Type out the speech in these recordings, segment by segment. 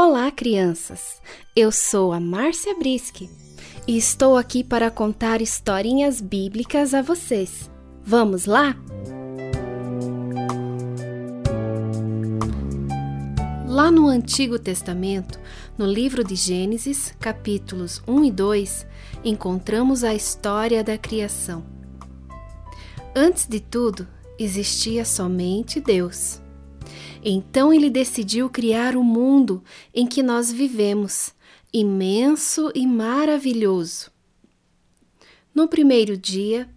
Olá, crianças! Eu sou a Márcia Brisky e estou aqui para contar historinhas bíblicas a vocês. Vamos lá? Lá no Antigo Testamento, no livro de Gênesis, capítulos 1 e 2, encontramos a história da criação. Antes de tudo, existia somente Deus. Então ele decidiu criar o mundo em que nós vivemos, imenso e maravilhoso. No primeiro dia,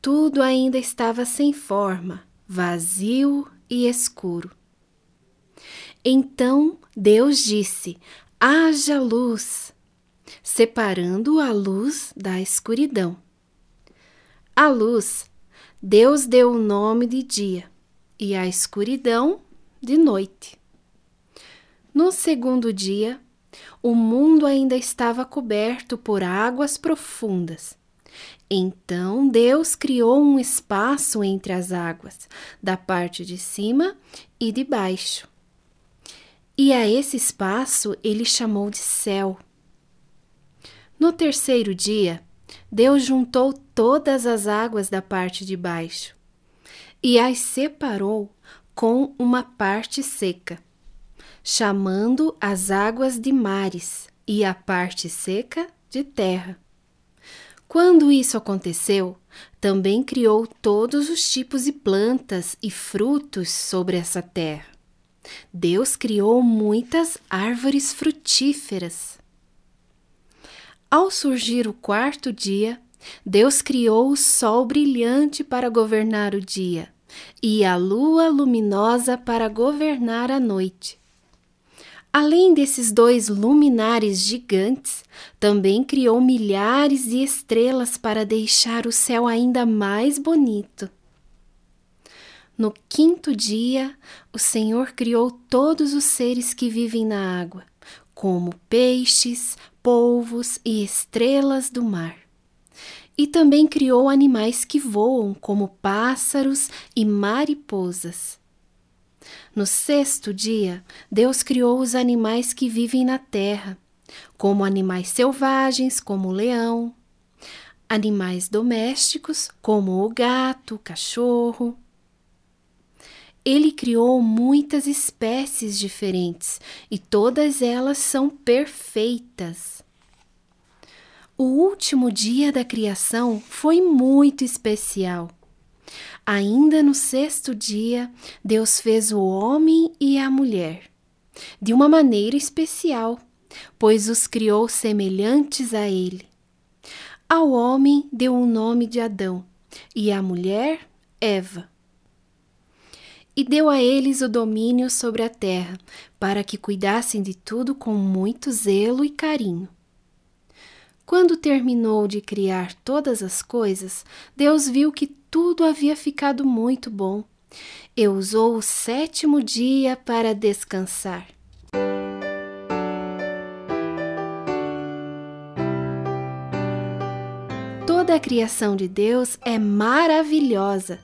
tudo ainda estava sem forma, vazio e escuro. Então Deus disse: haja luz, separando a luz da escuridão. A luz, Deus deu o nome de dia, e a escuridão de noite. No segundo dia, o mundo ainda estava coberto por águas profundas. Então Deus criou um espaço entre as águas, da parte de cima e de baixo. E a esse espaço ele chamou de céu. No terceiro dia, Deus juntou todas as águas da parte de baixo e as separou com uma parte seca, chamando as águas de mares e a parte seca de terra. Quando isso aconteceu, também criou todos os tipos de plantas e frutos sobre essa terra. Deus criou muitas árvores frutíferas. Ao surgir o quarto dia, Deus criou o sol brilhante para governar o dia e a lua luminosa para governar a noite. Além desses dois luminares gigantes, também criou milhares de estrelas para deixar o céu ainda mais bonito. No quinto dia, o Senhor criou todos os seres que vivem na água, como peixes, polvos e estrelas do mar. E também criou animais que voam, como pássaros e mariposas. No sexto dia, Deus criou os animais que vivem na terra, como animais selvagens, como o leão, animais domésticos, como o gato, o cachorro. Ele criou muitas espécies diferentes e todas elas são perfeitas. O último dia da criação foi muito especial. Ainda no sexto dia, Deus fez o homem e a mulher, de uma maneira especial, pois os criou semelhantes a ele. Ao homem deu o nome de Adão e à mulher, Eva. E deu a eles o domínio sobre a terra, para que cuidassem de tudo com muito zelo e carinho. Quando terminou de criar todas as coisas, Deus viu que tudo havia ficado muito bom e usou o sétimo dia para descansar. Toda a criação de Deus é maravilhosa.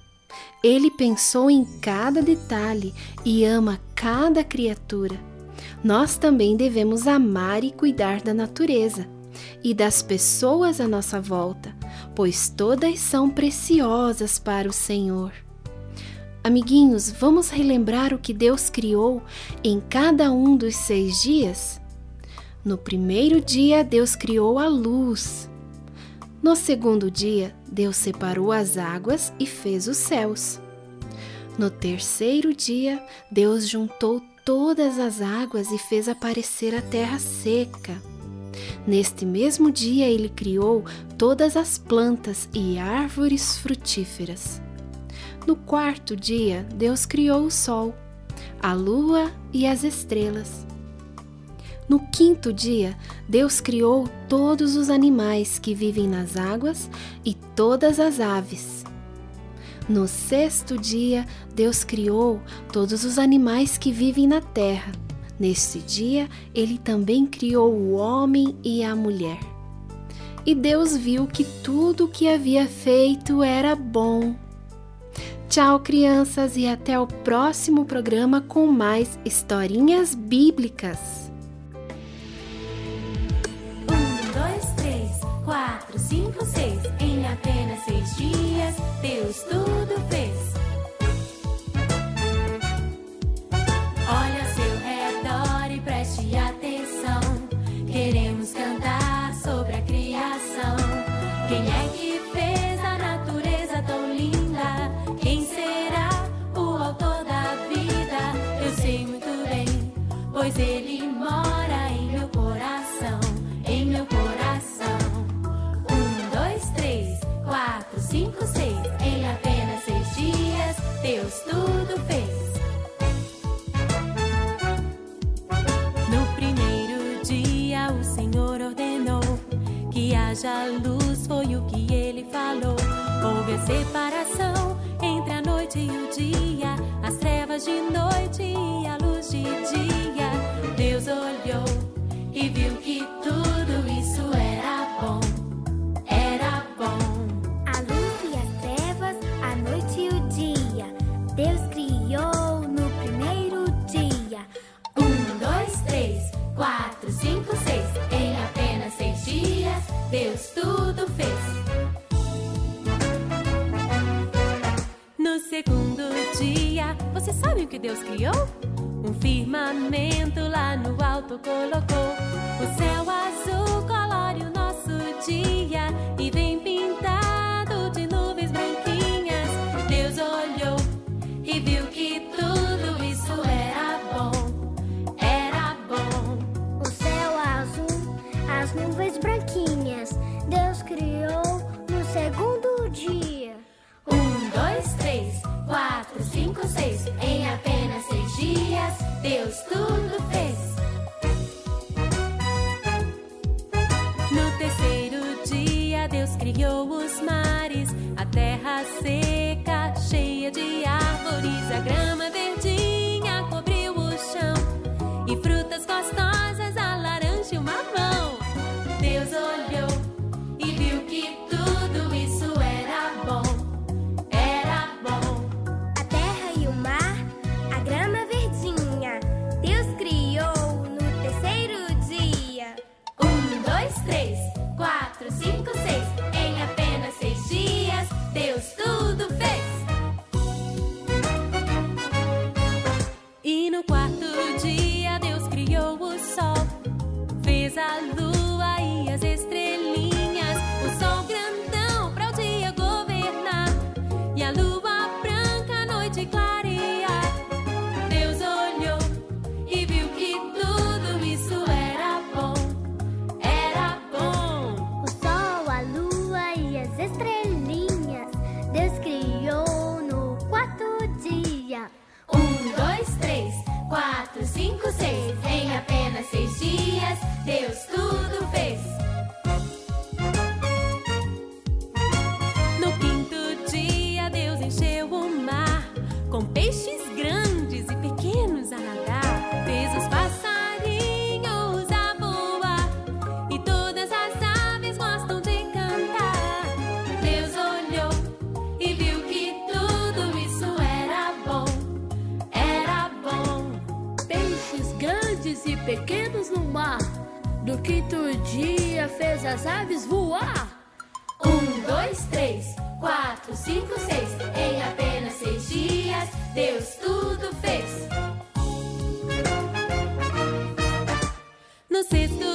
Ele pensou em cada detalhe e ama cada criatura. Nós também devemos amar e cuidar da natureza e das pessoas à nossa volta, pois todas são preciosas para o Senhor. Amiguinhos, vamos relembrar o que Deus criou em cada um dos seis dias? No primeiro dia, Deus criou a luz. No segundo dia, Deus separou as águas e fez os céus. No terceiro dia, Deus juntou todas as águas e fez aparecer a terra seca. Neste mesmo dia, ele criou todas as plantas e árvores frutíferas. No quarto dia, Deus criou o sol, a lua e as estrelas. No quinto dia, Deus criou todos os animais que vivem nas águas e todas as aves. No sexto dia, Deus criou todos os animais que vivem na terra Neste dia, ele também criou o homem e a mulher. E Deus viu que tudo o que havia feito era bom. Tchau, crianças, e até o próximo programa com mais historinhas bíblicas. 1, 2, 3, 4, 5, 6. Em apenas seis dias, Deus tudo. sepa Deus criou. Um firmamento lá no alto colocou o céu azul. Deus tudo fez. No terceiro dia, Deus criou os mares, a terra seca, cheia de árvores, a grama quinto dia fez as aves voar. Um, dois, três, quatro, cinco, seis. Em apenas seis dias, Deus tudo fez. No sexto